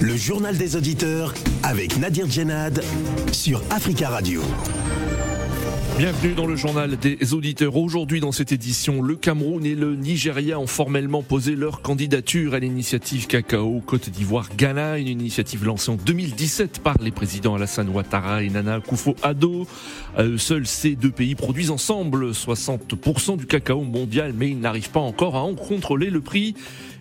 Le journal des auditeurs avec Nadir Djenad sur Africa Radio. Bienvenue dans le journal des auditeurs. Aujourd'hui dans cette édition, le Cameroun et le Nigeria ont formellement posé leur candidature à l'initiative Cacao Côte d'Ivoire Ghana, une initiative lancée en 2017 par les présidents Alassane Ouattara et Nana Akufo-Addo. Seuls ces deux pays produisent ensemble 60% du cacao mondial, mais ils n'arrivent pas encore à en contrôler le prix.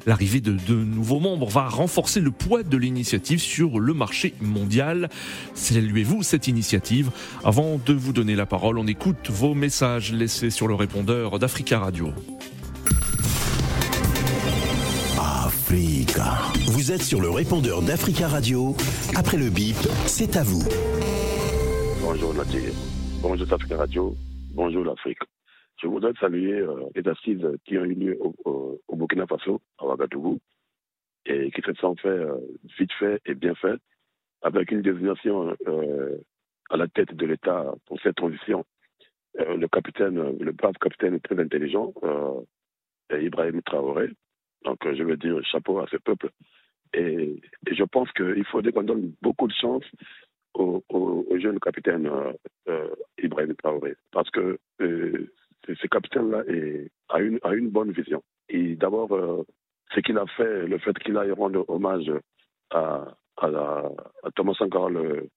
L'arrivée de, de nouveaux membres va renforcer le poids de l'initiative sur le marché mondial. Saluez-vous cette initiative? Avant de vous donner la parole, on écoute vos messages laissés sur le répondeur d'Africa Radio. Africa. Vous êtes sur le répondeur d'Africa Radio. Après le bip, c'est à vous. Bonjour Nadir. Bonjour Africa Radio. Bonjour l'Afrique. Je voudrais saluer euh, les assises qui ont eu lieu au, Burkina Faso, à Ouagadougou, et qui se sont fait euh, vite fait et bien fait, avec une désignation euh, à la tête de l'État pour cette transition. le capitaine, le brave capitaine très intelligent, Ibrahim Traoré. Donc, je veux dire chapeau à ce peuple. Et, je pense qu'il faudrait qu'on donne beaucoup de chance au, au jeune capitaine Ibrahim Traoré, parce que ce capitaine-là a une, bonne vision. Et d'abord, euh, ce qu'il a fait, le fait qu'il aille rendre hommage à, la, Thomas Sankara, le,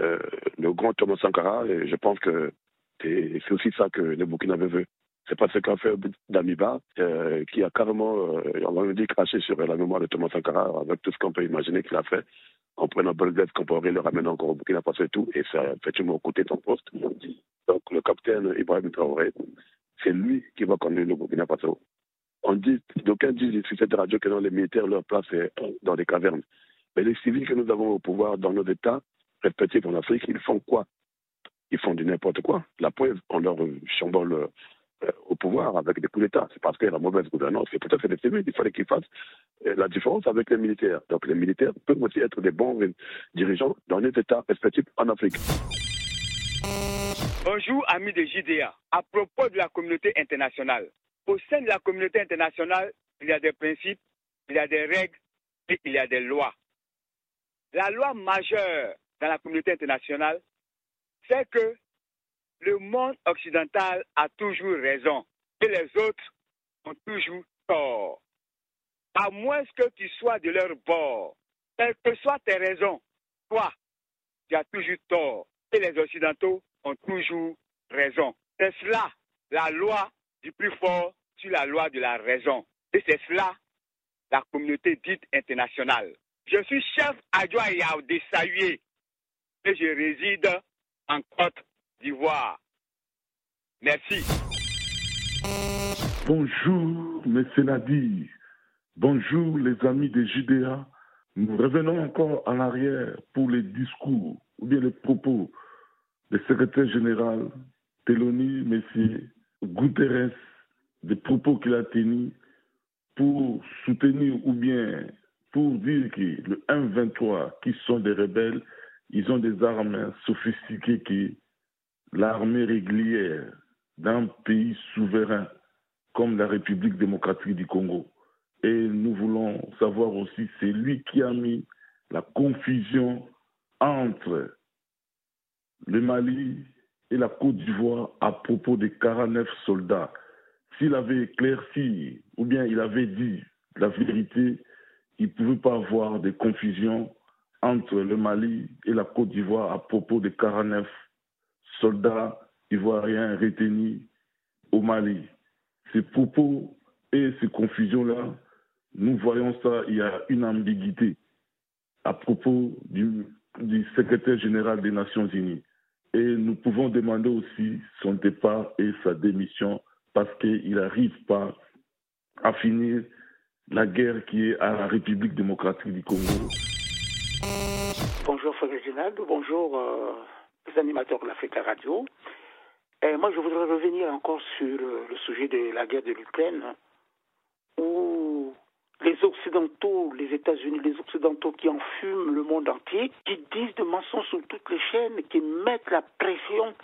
euh, le grand Thomas Sankara, et je pense que c'est aussi ça que le Burkina veut. C'est pas ce qu'a fait Damiba, euh, qui a carrément, euh, on va dire, craché sur la mémoire de Thomas Sankara, avec tout ce qu'on peut imaginer qu'il a fait, en prenant Belgrade, Comparé, le ramenant encore au Burkina Faso et tout, et ça effectivement de son poste. Donc le capitaine Ibrahim Traoré, c'est lui qui va conduire le Burkina Faso. On dit, d'aucuns disent sur cette radio que dans les militaires, leur place est dans des cavernes. Mais les civils que nous avons au pouvoir dans nos États respectifs en Afrique, ils font quoi? Ils font du n'importe quoi. La preuve, on leur chambole euh, au pouvoir avec des coups d'État. C'est parce qu'il y a la mauvaise gouvernance. C'est peut-être des civils. Il fallait qu'ils fassent euh, la différence avec les militaires. Donc les militaires peuvent aussi être des bons dirigeants dans les États respectifs en Afrique. Bonjour amis de JDA. À propos de la communauté internationale, au sein de la communauté internationale, il y a des principes, il y a des règles et il y a des lois. La loi majeure dans la communauté internationale, c'est que le monde occidental a toujours raison et les autres ont toujours tort. À moins que tu sois de leur bord, quelles que soient tes raisons, toi, tu as toujours tort et les Occidentaux ont toujours raison. C'est cela, la loi du plus fort sur la loi de la raison. Et c'est cela, la communauté dite internationale. Je suis chef adjoint Yaoudé Salué et je réside en Côte d'Ivoire. Merci. Bonjour, M. Nadi. Bonjour, les amis de Judéa. Nous revenons encore en arrière pour les discours ou bien les propos du secrétaire général Teloni Messier Guterres, des propos qu'il a tenus pour soutenir ou bien pour dire que le M23, qui sont des rebelles, ils ont des armes sophistiquées que l'armée régulière d'un pays souverain comme la République démocratique du Congo. Et nous voulons savoir aussi, c'est lui qui a mis la confusion entre le Mali et la Côte d'Ivoire à propos des 49 soldats. S'il avait éclairci ou bien il avait dit la vérité, il ne pouvait pas avoir de confusion entre le Mali et la Côte d'Ivoire à propos des 49 soldats ivoiriens retenus au Mali. Ces propos et ces confusions-là, nous voyons ça, il y a une ambiguïté à propos du, du secrétaire général des Nations Unies. Et nous pouvons demander aussi son départ et sa démission parce qu'il n'arrive pas à finir la guerre qui est à la République démocratique du Congo. Bonjour Frère Réginald, bonjour euh, les animateurs de l'Africa Radio. Et moi, je voudrais revenir encore sur euh, le sujet de la guerre de l'Ukraine, les Occidentaux, les États-Unis, les Occidentaux qui enfument le monde entier, qui disent de mensonges sur toutes les chaînes, qui mettent la pression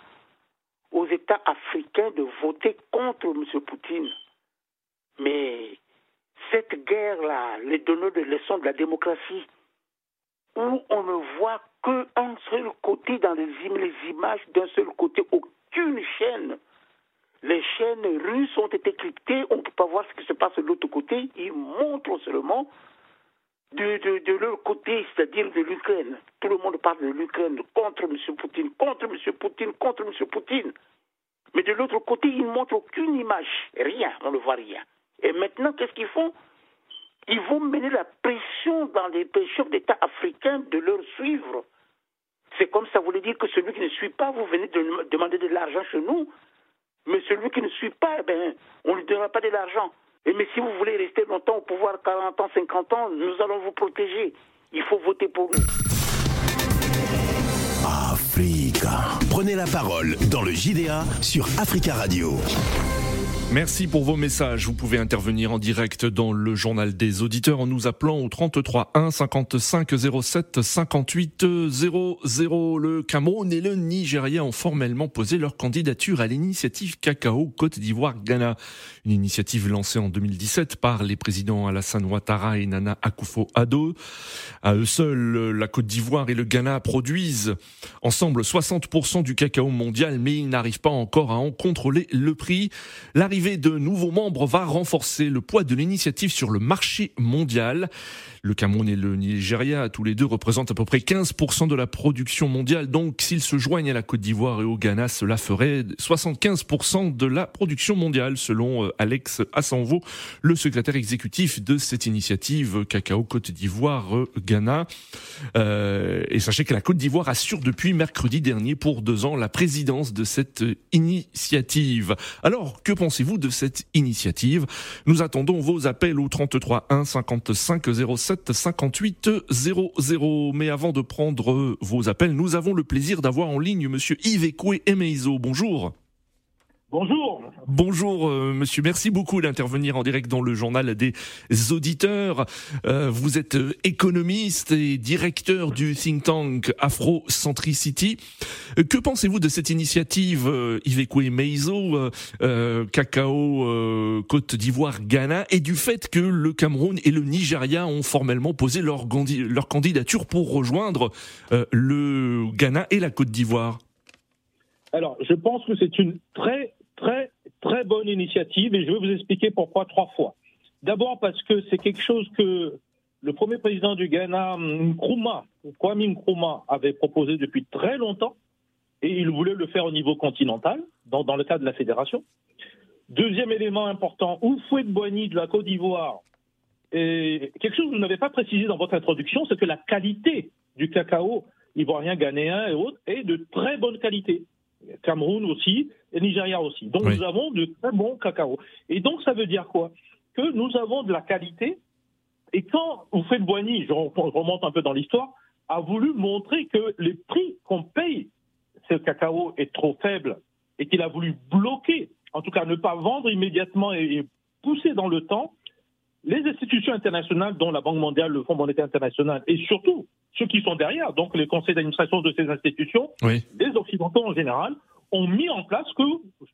aux États africains de voter contre M. Poutine. Mais cette guerre-là, les donneurs de leçons de la démocratie, où on ne voit qu'un seul côté dans les, les images, d'un seul côté, aucune chaîne. Les chaînes russes ont été cryptées, on ne peut pas voir ce qui se passe de l'autre côté. Ils montrent seulement de, de, leur côté, c'est-à-dire de l'Ukraine. Tout le monde parle de l'Ukraine contre M. Poutine, contre M. Poutine, contre M. Poutine. Mais de l'autre côté, ils ne montrent aucune image. Rien, on ne voit rien. Et maintenant, qu'est-ce qu'ils font? Ils vont mener la pression dans les chefs d'État africains de leur suivre. C'est comme ça voulait dire que celui qui ne suit pas, vous venez de demander de l'argent chez nous? Mais celui qui ne suit pas, ben, on ne lui donnera pas de l'argent. Et mais si vous voulez rester longtemps au pouvoir, 40 ans, 50 ans, nous allons vous protéger. Il faut voter pour nous. Africa. Prenez la parole dans le JDA sur Africa Radio. Merci pour vos messages. Vous pouvez intervenir en direct dans le journal des auditeurs en nous appelant au 33 1 55 07 58 00. Le Cameroun et le Nigeria ont formellement posé leur candidature à l'initiative Cacao Côte d'Ivoire Ghana. Une initiative lancée en 2017 par les présidents Alassane Ouattara et Nana Akufo-Addo. À eux seuls, la Côte d'Ivoire et le Ghana produisent ensemble 60% du cacao mondial, mais ils n'arrivent pas encore à en contrôler le prix. L'arrivée de nouveaux membres va renforcer le poids de l'initiative sur le marché mondial. Le Cameroun et le Nigeria, tous les deux, représentent à peu près 15% de la production mondiale. Donc, s'ils se joignent à la Côte d'Ivoire et au Ghana, cela ferait 75% de la production mondiale, selon euh, Alex Assanvo, le secrétaire exécutif de cette initiative Cacao Côte d'Ivoire-Ghana. Euh, et sachez que la Côte d'Ivoire assure depuis mercredi dernier pour deux ans la présidence de cette initiative. Alors, que pensez-vous de cette initiative? Nous attendons vos appels au 33 1 55 07 58 00. Mais avant de prendre vos appels, nous avons le plaisir d'avoir en ligne Monsieur Yves Ekoué Emeizo. Bonjour. Bonjour. Bonjour, euh, monsieur. Merci beaucoup d'intervenir en direct dans le journal des auditeurs. Euh, vous êtes économiste et directeur du think tank Afrocentricity. Euh, que pensez-vous de cette initiative euh, Ivekwe Meizo, Cacao, Côte d'Ivoire, Ghana, et du fait que le Cameroun et le Nigeria ont formellement posé leur, leur candidature pour rejoindre le Ghana et la Côte d'Ivoire? Alors, je pense que c'est une très, très, très bonne initiative et je vais vous expliquer pourquoi trois fois. D'abord parce que c'est quelque chose que le premier président du Ghana, Nkrumah, Kwame Nkrumah, avait proposé depuis très longtemps et il voulait le faire au niveau continental, dans, dans le cadre de la fédération. Deuxième élément important, Oufouet de Boigny de la Côte d'Ivoire, et quelque chose que vous n'avez pas précisé dans votre introduction, c'est que la qualité du cacao ivoirien, ghanéen et autres est de très bonne qualité. Cameroun aussi, et Nigeria aussi. Donc nous avons de très bons cacao. Et donc ça veut dire quoi? Que nous avons de la qualité. Et quand vous faites Boigny, je remonte un peu dans l'histoire, a voulu montrer que les prix qu'on paye ce cacao est trop faible et qu'il a voulu bloquer, en tout cas ne pas vendre immédiatement et pousser dans le temps les institutions internationales, dont la Banque mondiale, le Fonds monétaire international, et surtout ceux qui sont derrière, donc les conseils d'administration de ces institutions, les Occidentaux en général, ont mis en place que,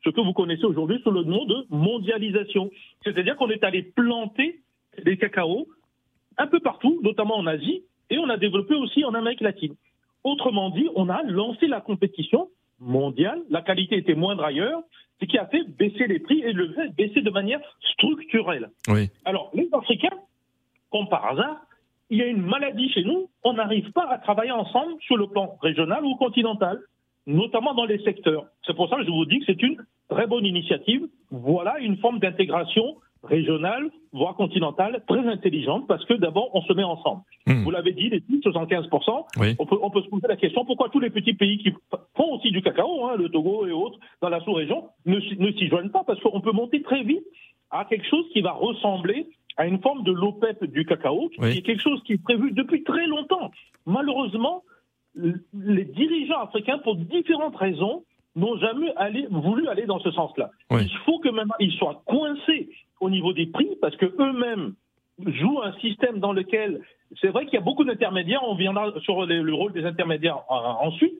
ce que vous connaissez aujourd'hui sous le nom de mondialisation. C'est-à-dire qu'on est allé planter des cacao un peu partout, notamment en Asie, et on a développé aussi en Amérique latine. Autrement dit, on a lancé la compétition mondiale, la qualité était moindre ailleurs, ce qui a fait baisser les prix et le fait baisser de manière structurelle. Alors, les Africains, comme par hasard, il y a une maladie chez nous, on n'arrive pas à travailler ensemble sur le plan régional ou continental, notamment dans les secteurs. C'est pour ça que je vous dis que c'est une très bonne initiative. Voilà une forme d'intégration régionale, voire continentale, très intelligente, parce que d'abord, on se met ensemble. Hmm. Vous l'avez dit, les 75%, on, peut, on peut se poser la question pourquoi tous les petits pays qui font aussi du cacao, hein, le Togo et autres, dans la sous-région, ne, ne s'y joignent pas, parce qu'on peut monter très vite à quelque chose qui va ressembler à une forme de l'OPEP du cacao, qui est quelque chose qui est prévu depuis très longtemps. Malheureusement, les dirigeants africains, pour différentes raisons, n'ont jamais allé, voulu aller dans ce sens-là. Il faut que maintenant ils soient coincés au niveau des prix parce que eux-mêmes jouent un système dans lequel c'est vrai qu'il y a beaucoup d'intermédiaires. On viendra sur le rôle des intermédiaires euh, ensuite.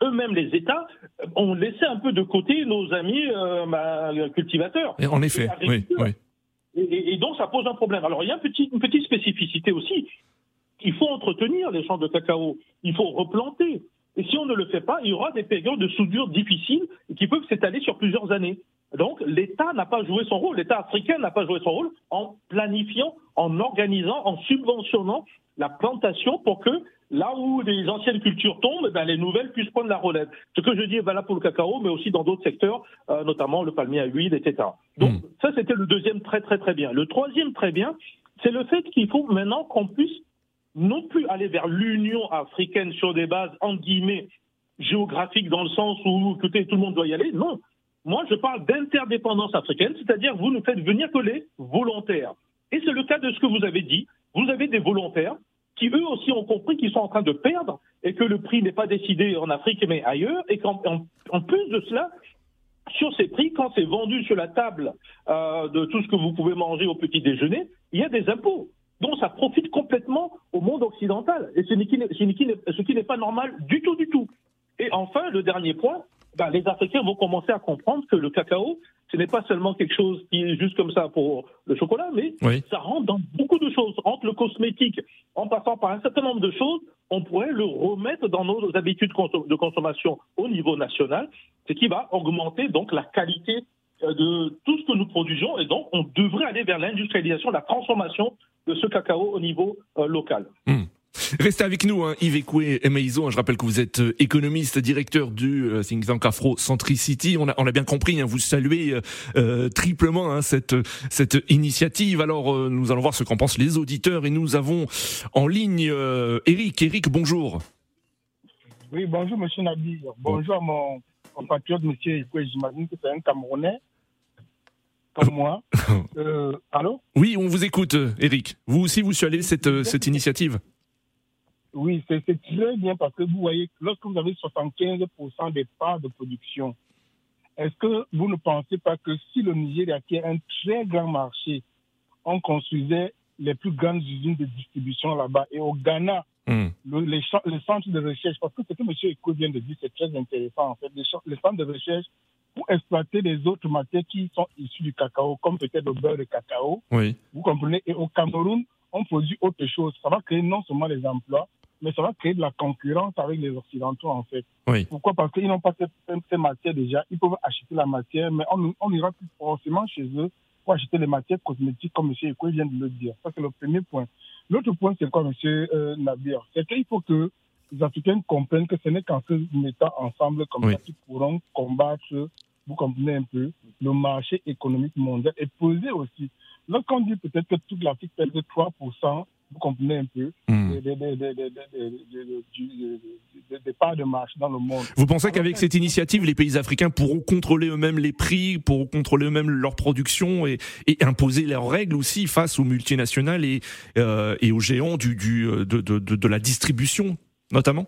Eux-mêmes, les États, ont laissé un peu de côté nos amis euh, bah, cultivateurs. Et en effet, oui, Et, donc, ça pose un problème. Alors, il y a une petite, spécificité aussi. il faut entretenir les champs de cacao, il faut replanter. Et si on ne le fait pas, il y aura des périodes de soudure difficiles qui peuvent s'étaler sur plusieurs années. Donc l'État n'a pas joué son rôle, l'État africain n'a pas joué son rôle en planifiant, en organisant, en subventionnant la plantation pour que là où les anciennes cultures tombent, ben, les nouvelles puissent prendre la relève. Ce que je dis est valable pour le cacao, mais aussi dans d'autres secteurs, euh, notamment le palmier à huile, etc. Donc Mm. ça, c'était le deuxième très très très bien. Le troisième très bien, c'est le fait qu'il faut maintenant qu'on puisse non plus aller vers l'Union africaine sur des bases, entre guillemets, géographiques, dans le sens où écoutez, tout le monde doit y aller. Non. Moi, je parle d'interdépendance africaine, c'est-à-dire vous ne faites venir que les volontaires. Et c'est le cas de ce que vous avez dit. Vous avez des volontaires qui, eux aussi, ont compris qu'ils sont en train de perdre et que le prix n'est pas décidé en Afrique, mais ailleurs. Et qu'en en, en plus de cela, sur ces prix, quand c'est vendu sur la table euh, de tout ce que vous pouvez manger au petit déjeuner, il y a des impôts. Donc ça profite complètement au monde occidental. Et ce qui n'est pas normal du tout, du tout. Et enfin, le dernier point, ben, les Africains vont commencer à comprendre que le cacao, ce n'est pas seulement quelque chose qui est juste comme ça pour le chocolat, mais Oui. ça rentre dans beaucoup de choses. Entre le cosmétique, en passant par un certain nombre de choses, on pourrait le remettre dans nos habitudes de consommation au niveau national, ce qui va augmenter donc la qualité euh, de tout ce que nous produisons. Et donc, on devrait aller vers l'industrialisation, la transformation de ce cacao au niveau euh, local. Restez avec nous, hein, Yves Ekoué Emeizo. hein, Je rappelle que vous êtes euh, économiste, directeur du euh, think tank Afro Centricity. On a, on a bien compris, hein, vous saluez euh, triplement hein, cette, cette initiative. Alors, euh, nous allons voir ce qu'en pensent les auditeurs. Et nous avons en ligne euh, Eric. Eric, bonjour. Oui, bonjour, monsieur Nabi. Bonjour à mon compatriote, monsieur Ekoué. J'imagine que c'est un Camerounais comme moi. Allô? Oui, on vous écoute, Eric. Vous aussi, vous cette, euh, cette initiative Oui, c'est très bien parce que vous voyez, lorsque vous avez 75% des parts de production, est-ce que vous ne pensez pas que si le Nigeria, qui est un très grand marché, on construisait les plus grandes usines de distribution là-bas et au Ghana, Hmm. le, les, centres de recherche, parce que ce que M. Eko vient de dire, c'est très intéressant en fait, les centres de recherche pour exploiter les autres matières qui sont issues du cacao, comme peut-être le beurre de cacao, Oui. vous comprenez? Et au Cameroun, on produit autre chose. Ça va créer non seulement les emplois, mais ça va créer de la concurrence avec les Occidentaux, en fait. Oui. Pourquoi? Parce qu'ils n'ont pas ces, ces matières déjà. Ils peuvent acheter la matière, mais on on n'ira plus forcément chez eux pour acheter les matières cosmétiques, comme M. Ekwe vient de le dire. Ça, c'est le premier point. L'autre point, c'est quoi, M. Euh, Nabir C'est qu'il faut que les Africains comprennent que ce n'est qu'en se mettant ensemble comme Oui. ça qu'ils pourront combattre, vous comprenez un peu, le marché économique mondial et poser aussi. Lorsqu'on dit peut-être que toute l'Afrique perd 3%, vous comprenez un peu, des, parts de marché dans le monde. Vous pensez qu'avec cette initiative, les pays africains pourront contrôler eux-mêmes les prix, pourront contrôler eux-mêmes leur production et, et imposer leurs règles aussi face aux multinationales et, euh, et aux géants du, du, de, de, de, de la distribution, notamment?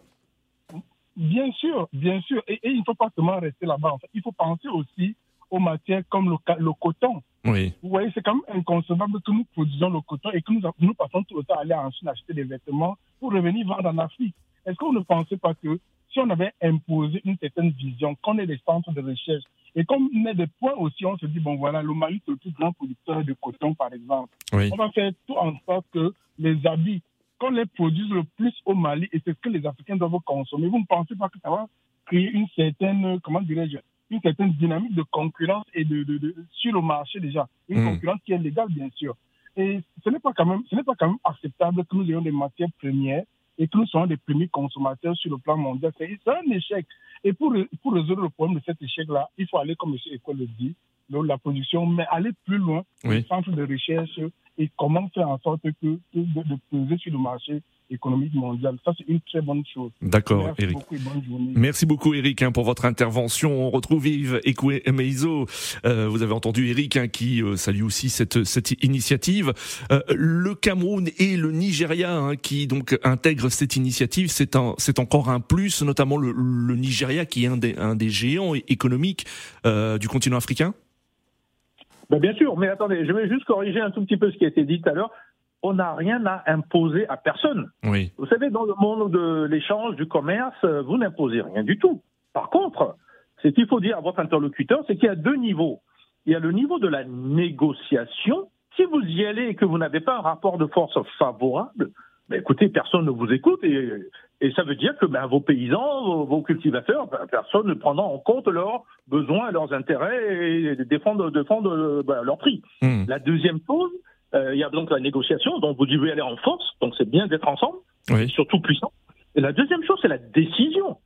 Bien sûr, bien sûr. Et, et il ne faut pas seulement rester là-bas. En fait. Il faut penser aussi aux matières comme le, coton. Oui. Vous voyez, c'est quand même inconcevable que nous produisons le coton et que nous, nous passons tout le temps à aller en Chine acheter des vêtements pour revenir vendre en Afrique. Est-ce que vous ne pensez pas que si on avait imposé une certaine vision, qu'on ait des centres de recherche et qu'on ait des points aussi, on se dit, bon voilà, le Mali c'est le plus grand producteur de coton, par exemple. Oui. On va faire tout en sorte que les habits, qu'on les produise le plus au Mali et c'est ce que les Africains doivent consommer. Vous ne pensez pas que ça va créer une certaine, comment dirais-je, une certaine dynamique de concurrence et de, de, de- sur le marché déjà. Une Mm. concurrence qui est légale, bien sûr. Et ce n'est pas quand même, ce n'est pas quand même acceptable que nous ayons des matières premières et que nous soyons des premiers consommateurs sur le plan mondial. C'est un échec. Et pour, pour résoudre le problème de cet échec-là, il faut aller, comme M. Ecole le dit, de la production, mais aller plus loin, Oui. les centres de recherche et comment faire en sorte que, que de, de peser sur le marché économique mondial. Ça, c'est une très bonne chose. D'accord, Merci Eric. beaucoup et bonne journée. Merci beaucoup Eric hein, pour votre intervention. On retrouve Yves Ekwe Meizo. Euh, vous avez entendu Eric hein, qui euh, salue aussi cette, cette initiative. Euh, le Cameroun et le Nigeria hein, qui donc intègrent cette initiative, c'est un, c'est encore un plus, notamment le, le Nigeria qui est un des, un des géants économiques euh, du continent africain. Ben, bien sûr, mais attendez, je vais juste corriger un tout petit peu ce qui a été dit tout à l'heure. On n'a rien à imposer à personne. Oui. Vous savez, dans le monde de l'échange, du commerce, euh, vous n'imposez rien du tout. Par contre, ce qu'il faut dire à votre interlocuteur, c'est qu'il y a deux niveaux. Il y a le niveau de la négociation. Si vous y allez et que vous n'avez pas un rapport de force favorable, Mais écoutez, personne ne vous écoute et, et ça veut dire que ben, vos paysans, vos, cultivateurs, ben, personne ne prendra en compte leurs besoins, leurs intérêts et défendre, défendre ben, leur prix. Hmm. La deuxième chose, il y a donc la négociation, donc vous devez aller en force, donc c'est bien d'être ensemble, oui. surtout puissant. Et la deuxième chose, c'est la décision.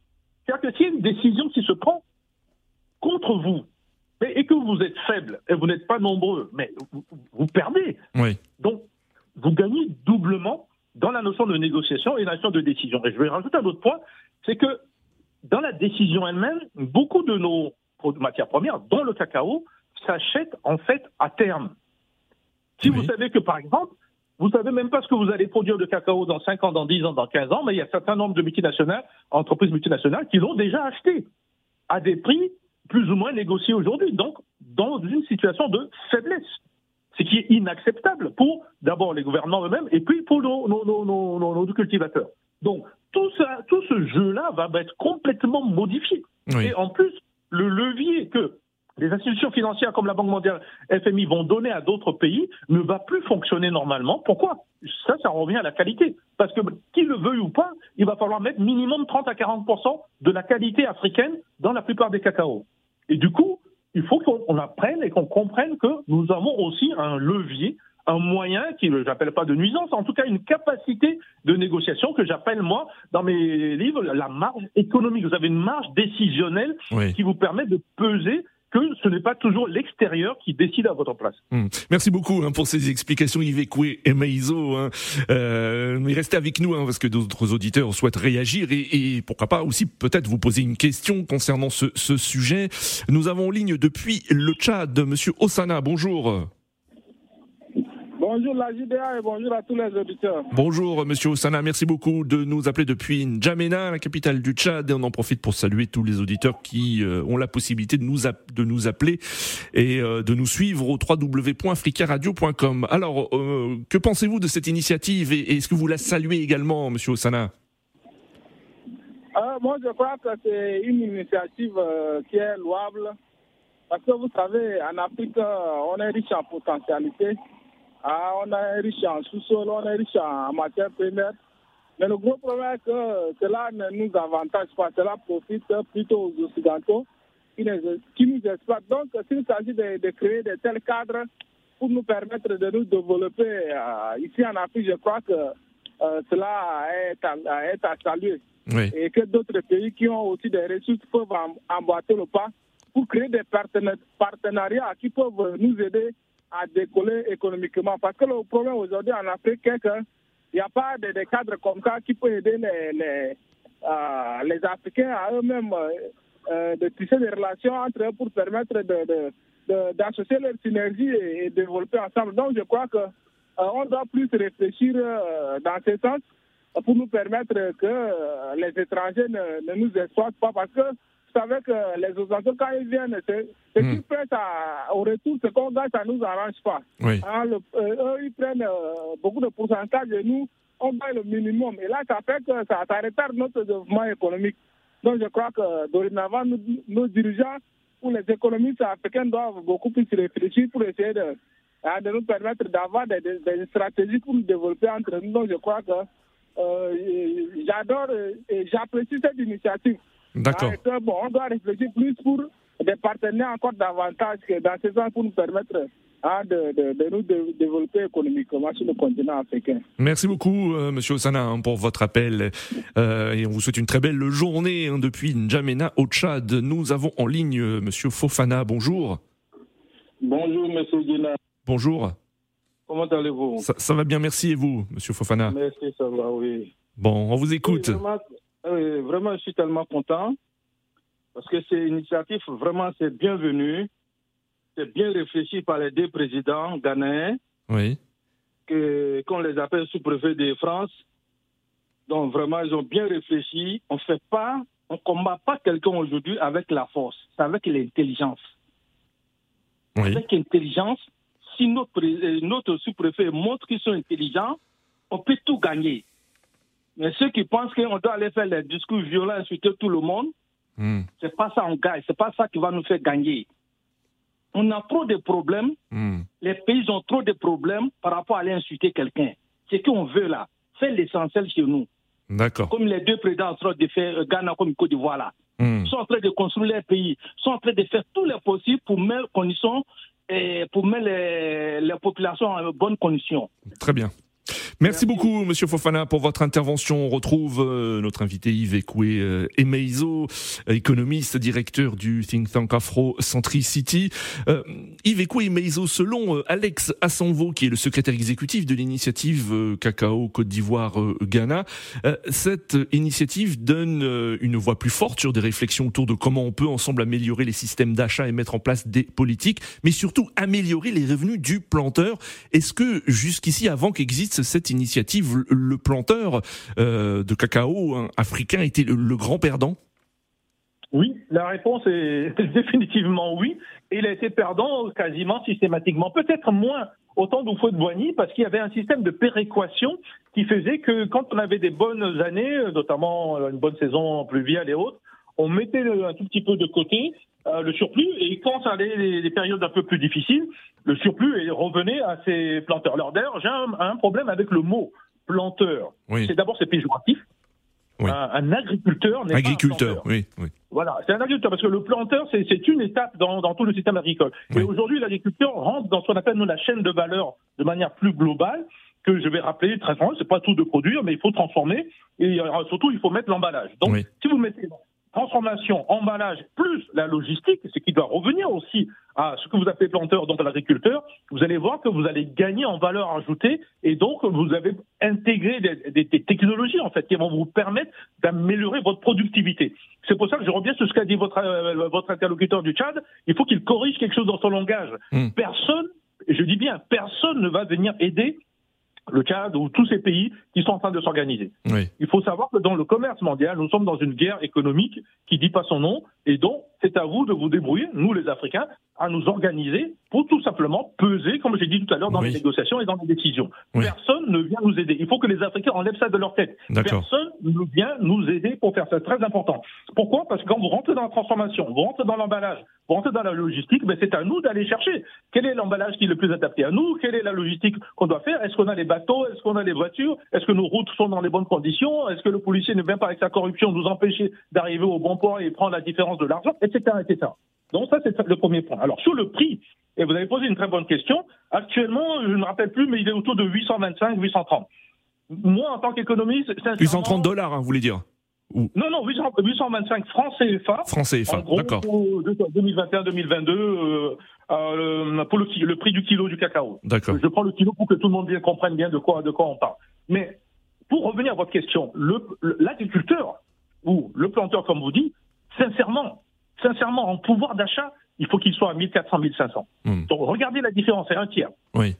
C'est-à-dire que s'il y a une décision qui se prend contre vous, et que vous êtes faible, et vous n'êtes pas nombreux, mais vous, perdez. Oui. Donc, vous gagnez doublement dans la notion de négociation et la notion de décision. Et je vais rajouter un autre point, c'est que dans la décision elle-même, beaucoup de nos matières premières, dont le cacao, s'achètent en fait à terme. Si vous savez que, par exemple, vous savez même pas ce que vous allez produire de cacao dans 5 ans, dans 10 ans, dans 15 ans, mais il y a un certain nombre de multinationales, entreprises multinationales, qui l'ont déjà acheté à des prix plus ou moins négociés aujourd'hui. Donc, dans une situation de faiblesse. Ce qui est inacceptable pour d'abord les gouvernements eux-mêmes et puis pour nos, nos, nos, nos cultivateurs. Donc, tout, ça, tout ce jeu-là va être complètement modifié. Et en plus, le levier que les institutions financières comme la Banque mondiale, FMI vont donner à d'autres pays ne va plus fonctionner normalement. Pourquoi? Ça, ça revient à la qualité. Parce que qui le veuille ou pas, il va falloir mettre minimum 30 à 40 de la qualité africaine dans la plupart des cacaos. Et du coup, il faut qu'on apprenne et qu'on comprenne que nous avons aussi un levier, un moyen qui ne j'appelle pas de nuisance, en tout cas une capacité de négociation que j'appelle moi dans mes livres la marge économique. Vous avez une marge décisionnelle qui vous permet de peser que ce n'est pas toujours l'extérieur qui décide à votre place. Hmm. Merci beaucoup hein, pour ces explications, Yves Ekwe et Meizo. Hein. Euh, mais restez avec nous hein, parce que d'autres auditeurs souhaitent réagir et, et pourquoi pas aussi peut-être vous poser une question concernant ce, ce, sujet. Nous avons en ligne depuis le Tchad Monsieur Osana. Bonjour. Bonjour la JDA et bonjour à tous les auditeurs. Bonjour Monsieur Oussana, merci beaucoup de nous appeler depuis N'Djamena, la capitale du Tchad, et on en profite pour saluer tous les auditeurs qui euh, ont la possibilité de nous, de nous appeler et euh, de nous suivre au www.africaradio.com. Alors, euh, que pensez-vous de cette initiative et, est-ce que vous la saluez également, Monsieur Oussana? Moi, je crois que c'est une initiative qui est louable parce que vous savez, en Afrique, on est riche en potentialité. Ah, on est riche en sous-sol, on est riche en matière première. Mais le gros problème est que cela ne nous avantage pas. Cela profite plutôt aux Occidentaux qui, nous exploitent. Donc, s'il s'agit de, créer de tels cadres pour nous permettre de nous développer euh, ici en Afrique, je crois que euh, cela est à, est à saluer. Et que d'autres pays qui ont aussi des ressources peuvent emboîter le pas pour créer des partenariats qui peuvent nous aider à décoller économiquement. Parce que le problème aujourd'hui en Afrique est qu'il n'y a pas de, cadres comme ça qui peuvent aider euh, les Africains à eux-mêmes euh, euh, de tisser des relations entre eux pour permettre d'associer de, leurs synergies et, développer ensemble. Donc je crois que on doit plus réfléchir dans ce sens pour nous permettre que les étrangers ne, ne nous exploitent pas parce que savez que les Occidentaux, quand ils viennent, ce qu'ils prennent au retour, ce qu'on gagne, ça ne nous arrange pas. Hein, eux, ils prennent euh, beaucoup de pourcentage et nous, on gagne le minimum. Et là, ça fait que ça, ça retarde notre développement économique. Donc, je crois que dorénavant, nos, dirigeants ou les économistes africains doivent beaucoup plus réfléchir pour essayer de, hein, de nous permettre d'avoir des, des, stratégies pour nous développer entre nous. Donc, je crois que euh, j'adore et j'apprécie cette initiative. D'accord. Ah, bon, on doit réfléchir plus pour des partenaires encore davantage que dans ces ans pour nous permettre hein, de, de, nous développer économiquement sur le continent africain. Merci beaucoup, euh, Monsieur Osana, hein, pour votre appel. Euh, et on vous souhaite une très belle journée hein, depuis N'Djamena au Tchad. Nous avons en ligne euh, Monsieur Fofana. Bonjour. Bonjour, Monsieur Dina. Bonjour. Comment allez-vous? Ça, va bien, merci. Et vous, Monsieur Fofana? Merci, ça va, oui. Bon, on vous écoute. Euh, vraiment, je suis tellement content parce que c'est une initiative, vraiment, c'est bienvenu. C'est bien réfléchi par les deux présidents ghanéens. Oui. Que, qu'on les appelle sous-préfets de France. Donc, vraiment, ils ont bien réfléchi. On fait pas, on combat pas quelqu'un aujourd'hui avec la force, c'est avec l'intelligence. Oui. Avec l'intelligence, si notre, euh, notre sous-préfet montre qu'ils sont intelligents, on peut tout gagner. Mais ceux qui pensent qu'on doit aller faire des discours violents, insulter tout le monde, hmm. c'est pas ça on gagne, c'est pas ça qui va nous faire gagner. On a trop de problèmes, hmm. les pays ont trop de problèmes par rapport à aller insulter quelqu'un. C'est ce qu'on veut là. fait l'essentiel chez nous. D'accord. Comme les deux présidents en train de faire euh, Ghana comme Côte d'Ivoire là. Hmm. sont en train de construire leur pays, sont en train de faire tout les possible pour mettre conditions et pour mettre les, les populations en bonnes conditions. Très bien. Merci beaucoup, Monsieur Fofana, pour votre intervention. On retrouve euh, notre invité Yves Ekoué euh, Emeizo, économiste, directeur du think tank Afro Centricity. Euh, Yves Ekoué Emeizo, selon euh, Alex Assanvo, qui est le secrétaire exécutif de l'initiative euh, Cacao Côte d'Ivoire euh, Ghana, euh, cette initiative donne euh, une voix plus forte sur des réflexions autour de comment on peut ensemble améliorer les systèmes d'achat et mettre en place des politiques, mais surtout améliorer les revenus du planteur. Est-ce que jusqu'ici, avant qu'existe cette initiative, le, planteur euh, de cacao hein, africain était le, grand perdant? Oui, la réponse est définitivement oui. Il a été perdant quasiment systématiquement. Peut-être moins au temps d'Oufou de Boigny, parce qu'il y avait un système de péréquation qui faisait que quand on avait des bonnes années, notamment une bonne saison pluviale et autres, on mettait un tout petit peu de côté euh, le surplus, et quand ça allait les, les périodes un peu plus difficiles, le surplus revenait à ces planteurs. Alors d'ailleurs, j'ai un, un problème avec le mot planteur. Oui. C'est d'abord c'est péjoratif. Oui. Un, un agriculteur n'est pas un Agriculteur, oui, oui. Voilà, c'est un agriculteur parce que le planteur, c'est une étape dans, dans tout le système agricole. Oui. Et aujourd'hui, l'agriculteur rentre dans ce qu'on appelle nous la chaîne de valeur de manière plus globale que je vais rappeler très franchement, c'est pas tout de produire, mais il faut transformer et euh, surtout il faut mettre l'emballage. Donc, Oui. si vous mettez transformation, emballage, plus la logistique, ce qui doit revenir aussi à ce que vous appelez planteur, donc à l'agriculteur, vous allez voir que vous allez gagner en valeur ajoutée et donc vous avez intégré des, des- des technologies en fait qui vont vous permettre d'améliorer votre productivité. C'est pour ça que je reviens sur ce qu'a dit votre, euh, votre interlocuteur du Tchad. Il faut qu'il corrige quelque chose dans son langage. Mm. Personne, je dis bien, personne ne va venir aider le Tchad ou tous ces pays qui sont en train de s'organiser. oui. Il faut savoir que dans le commerce mondial, nous sommes dans une guerre économique qui dit pas son nom, et donc c'est à vous de vous débrouiller, nous les Africains, à nous organiser pour tout simplement peser, comme j'ai dit tout à l'heure, dans Oui. les négociations et dans les décisions. Oui. Personne ne vient nous aider. Il faut que les Africains enlèvent ça de leur tête. Personne ne vient nous aider pour faire ça. C'est très important. Pourquoi? Parce que quand vous rentrez dans la transformation, vous rentrez dans l'emballage, vous rentrez dans la logistique, ben c'est à nous d'aller chercher. Quel est l'emballage qui est le plus adapté à nous? Quelle est la logistique qu'on doit faire? Est-ce qu'on a les bateaux? Est-ce qu'on a les voitures? Est-ce que nos routes sont dans les bonnes conditions? Est-ce que le policier ne vient pas avec sa corruption nous empêcher d'arriver au bon port et prendre la différence de l'argent, etc., etc. Donc ça, c'est le premier point. Alors sur le prix, et vous avez posé une très bonne question. Actuellement, je ne me rappelle plus, mais il est autour de 825, 830. Moi, en tant qu'économiste, sincèrement- 830 dollars, hein, vous voulez dire non, non, 800 825 francs CFA. Francs CFA, d'accord. pour 2021-2022, euh, euh, pour le, prix du kilo du cacao. D'accord. Je prends le kilo pour que tout le monde comprenne bien de quoi, de quoi on parle. Mais pour revenir à votre question, l'agriculteur ou le planteur, comme vous dites, sincèrement, sincèrement, en pouvoir d'achat, il faut qu'il soit à 1400, 1500. Hmm. Donc regardez la différence, c'est un tiers. Oui.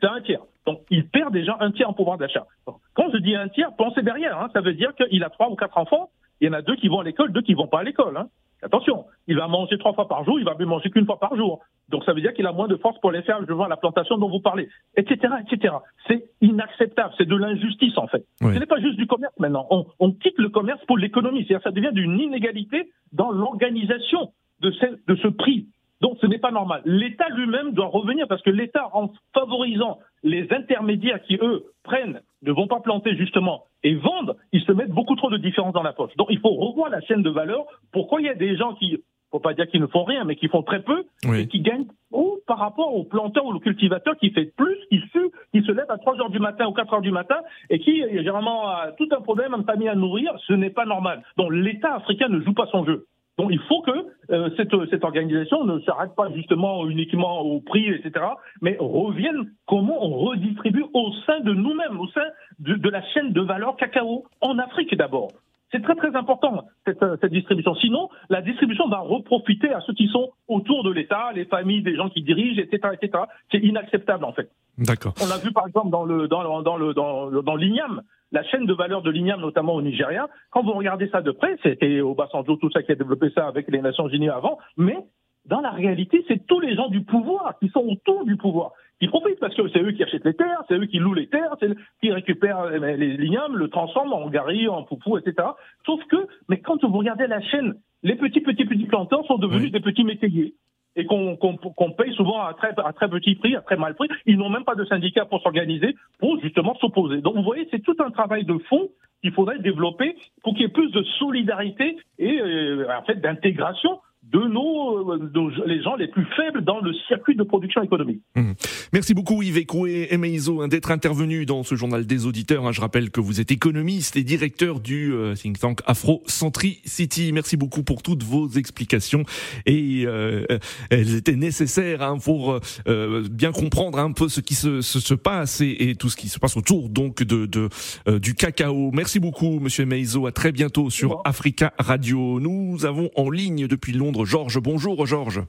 C'est un tiers. Donc, il perd déjà un tiers en pouvoir d'achat. Quand je dis un tiers, pensez derrière. hein, ça veut dire qu'il a trois ou quatre enfants. Il y en a deux qui vont à l'école, deux qui vont pas à l'école. hein. Attention, il va manger trois fois par jour, il va plus manger qu'une fois par jour. Donc, ça veut dire qu'il a moins de force pour les faire devant la plantation dont vous parlez, etc., etc. C'est inacceptable. C'est de l'injustice, en fait. Oui. Ce n'est pas juste du commerce maintenant. On, on quitte le commerce pour l'économie. C'est-à-dire que ça devient d'une inégalité dans l'organisation de ce prix. Donc ce n'est pas normal. L'État lui-même doit revenir parce que l'État, en favorisant les intermédiaires qui, eux, prennent, ne vont pas planter justement et vendent, ils se mettent beaucoup trop de différence dans la poche. Donc il faut revoir la chaîne de valeur. Pourquoi il y a des gens qui, faut pas dire qu'ils ne font rien, mais qui font très peu et qui gagnent trop par rapport au planteur ou au cultivateur qui fait plus, qui sue, qui se lève à 3 heures du matin ou 4 heures du matin et qui, généralement, a tout un problème, une famille à nourrir. Ce n'est pas normal. Donc l'État africain ne joue pas son jeu. Donc il faut que euh, cette, organisation ne s'arrête pas justement uniquement au prix, etc., mais revienne comment on redistribue au sein de nous-mêmes, au sein de la chaîne de valeur cacao, en Afrique d'abord. C'est très très important cette, euh, cette distribution. Sinon, la distribution va reprofiter à ceux qui sont autour de l'État, les familles des gens qui dirigent, etc., etc. C'est inacceptable en fait. D'accord. On l'a vu par exemple dans le dans, dans le dans, le- dans la chaîne de valeur de l'igname notamment au Nigeria. Quand vous regardez ça de près, c'était Obasanjo tout ça qui a développé ça avec les Nations Unies avant, mais dans la réalité, c'est tous les gens du pouvoir qui sont autour du pouvoir qui profitent parce que c'est eux qui achètent les terres, c'est eux qui louent les terres, c'est eux qui récupèrent euh, les lignames, le transforment en gari, en foufou, etc. Sauf que, mais quand vous regardez la chaîne, les petits petits petits planteurs sont devenus Oui. des petits métayers. et qu'on paye souvent à très, à très petit prix, à très mal prix. Ils n'ont même pas de syndicat pour s'organiser, pour justement s'opposer. Donc vous voyez, c'est tout un travail de fond qu'il faudrait développer pour qu'il y ait plus de solidarité et euh, en fait d'intégration de nos, de les gens les plus faibles dans le circuit de production économique. Mmh. Merci beaucoup Yves Ekoué et Meizo hein, d'être intervenu dans ce journal des auditeurs. Hein. Je rappelle que vous êtes économiste et directeur du euh, think tank Afro City. Merci beaucoup pour toutes vos explications et euh, elles étaient nécessaires hein, pour euh, bien comprendre un peu ce qui se, se, se passe et, et, tout ce qui se passe autour donc de, de euh, du cacao. Merci beaucoup Monsieur Meizo. À très bientôt sur Africa Radio. Nous avons en ligne depuis Londres Georges. Bonjour Georges.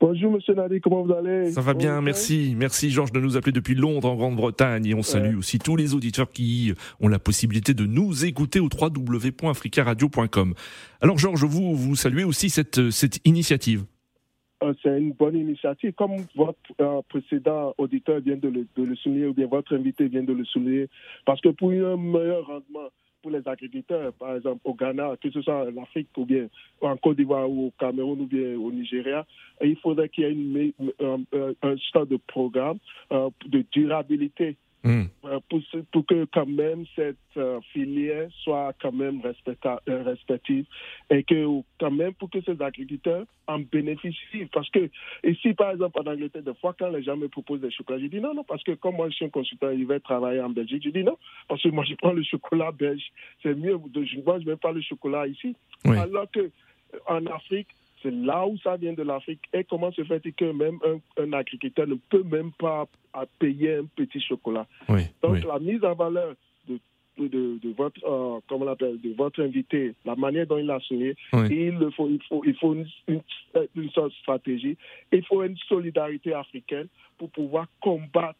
Bonjour Monsieur Nadi, comment vous allez? Ça va bien, merci. Merci Georges de nous appeler depuis Londres en Grande-Bretagne et on salue aussi tous les auditeurs qui ont la possibilité de nous écouter au www.africaradio.com. Alors Georges, vous, vous saluez aussi cette, cette initiative euh, c'est une bonne initiative. Comme votre euh, précédent auditeur vient de le, de le, souligner, ou bien votre invité vient de le souligner, parce que pour un meilleur rendement pour les agriculteurs, par exemple au Ghana, que ce soit en Afrique ou bien en Côte d'Ivoire ou au Cameroun ou bien au Nigeria, il faudrait qu'il y ait une, un, un, stade de programme euh, de durabilité Mmh. Pour, pour, que quand même cette euh, filière soit quand même euh, respective et que quand même pour que ces agriculteurs en bénéficient. Parce que ici, par exemple, en Angleterre, des fois, quand les gens me proposent des chocolats, je dis non, non, parce que comme moi, je suis un consultant, il va travailler en Belgique, je dis non, parce que moi, je prends le chocolat belge. C'est mieux, je ne même pas le chocolat ici. Oui. Alors que en Afrique, c'est là où ça vient de l'Afrique. Et comment se fait-il que même un, un, agriculteur ne peut même pas payer un petit chocolat? Oui, Donc oui. la mise en valeur de, de, de votre, euh, comment on appelle, de votre invité, la manière dont il l'a souligné, oui. il faut, il faut, il faut une, une, une stratégie. Il faut une solidarité africaine pour pouvoir combattre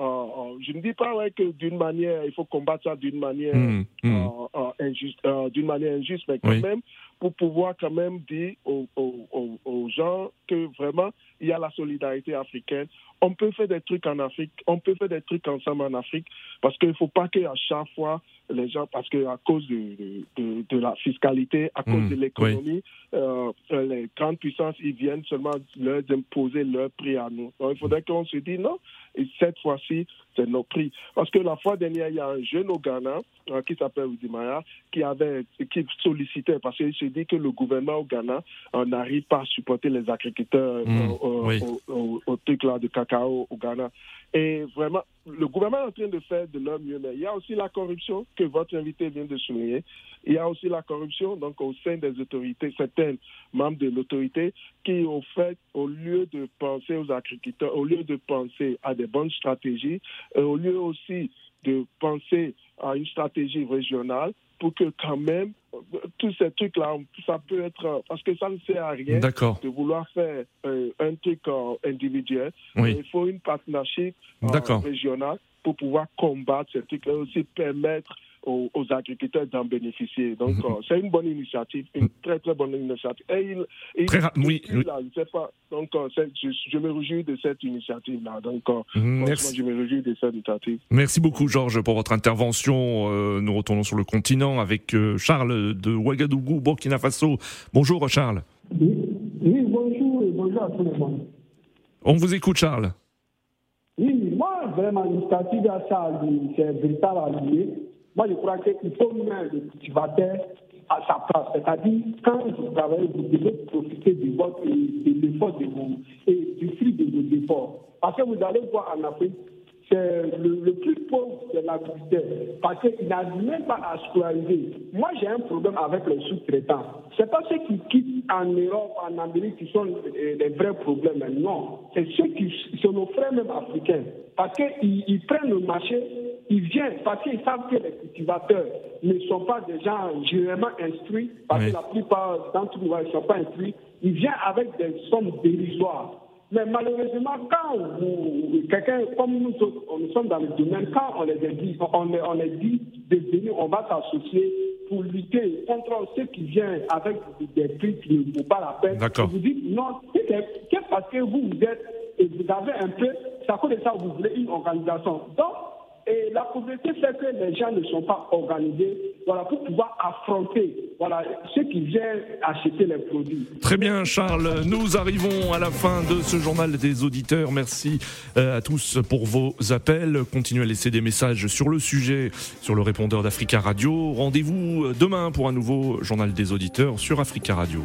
euh, je ne dis pas ouais, que d'une manière, il faut combattre ça d'une manière mmh, mmh. Euh, injuste, d'une manière injuste, mais quand Oui. même pour pouvoir quand même dire aux, aux, aux, aux gens que vraiment il y a la solidarité africaine. On peut faire des trucs en Afrique, on peut faire des trucs ensemble en Afrique, parce qu'il ne faut pas qu'à chaque fois les gens, parce que à cause de, de, de la fiscalité, à cause Mmh, de l'économie, euh, les grandes puissances, ils viennent seulement leur imposer leur prix à nous. Donc il faudrait qu'on se dise non, et cette fois-ci, c'est nos prix. Parce que la fois dernière, il y a un jeune au Ghana euh, qui s'appelle Oudimaya qui avait qui sollicitait parce qu'il se dit que le gouvernement au Ghana euh, n'arrive pas à supporter les agriculteurs Mmh, euh, oui. au, au, au truc là de cacao au Ghana. Et vraiment, le gouvernement est en train de faire de leur mieux, mais il y a aussi la corruption que votre invité vient de souligner. Il y a aussi la corruption donc au sein des autorités, certains membres de l'autorité qui, au fait, au lieu de penser aux agriculteurs, au lieu de penser à des bonnes stratégies, au lieu aussi de penser à une stratégie régionale pour que quand même euh, tous ces trucs-là, ça peut être euh, parce que ça ne sert à rien de vouloir faire euh, un truc euh, individuel. Oui. Il faut une partnership euh, régionale pour pouvoir combattre ces trucs-là et aussi permettre aux, aux agriculteurs d'en bénéficier. Donc, Mhm. euh, c'est une bonne initiative, une très très bonne initiative. Et il, il- Très ra- oui, depuis, oui. là, pas. Donc, euh, je, je me réjouis de cette initiative-là. Donc, euh, franchement, Merci. je me réjouis de cette initiative. Merci beaucoup Georges pour votre intervention. Euh, nous retournons sur le continent avec euh, Charles de Ouagadougou, Burkina Faso. Bonjour Charles. Oui, oui, bonjour et bonjour à tout le monde. On vous écoute Charles. Oui, moi, vraiment, l'initiative à ça, c'est brutal à lier. Moi, je crois qu'il faut mettre le cultivateur à sa place. C'est-à-dire, quand vous travaillez, vous devez profiter de votre de de vos, et du fruit de vos efforts. Parce que vous allez voir en Afrique, c'est le, le plus pauvre, c'est l'agriculteur. Parce qu'il n'arrive même pas à scolariser. Moi, j'ai un problème avec les sous-traitants. C'est pas ceux qui quittent en Europe, en Amérique qui sont euh, les vrais problèmes. Non, c'est ceux qui sont nos frères même africains. Parce qu'ils ils prennent le marché, ils viennent parce qu'ils savent que les cultivateurs ne sont pas des gens généralement instruits, parce Oui. que la plupart d'entre nous ne sont pas instruits. Ils viennent avec des sommes dérisoires. Mais malheureusement, quand quelqu'un comme nous nous sommes dans le domaine, quand on les dit, on les, on les dit de venir, on va s'associer pour lutter contre ceux qui viennent avec des prix qui ne vaut pas la peine. D'accord. Vous dites non, c'est parce que vous, vous êtes et vous avez un peu, c'est à cause de ça vous voulez une organisation. Donc, Et la pauvreté fait que les gens ne sont pas organisés voilà, pour pouvoir affronter voilà, ceux qui viennent acheter les produits. Très bien, Charles. Nous arrivons à la fin de ce journal des auditeurs. Merci euh, à tous pour vos appels. Continuez à laisser des messages sur le sujet, sur le répondeur d'Africa Radio. Rendez-vous demain pour un nouveau journal des auditeurs sur Africa Radio.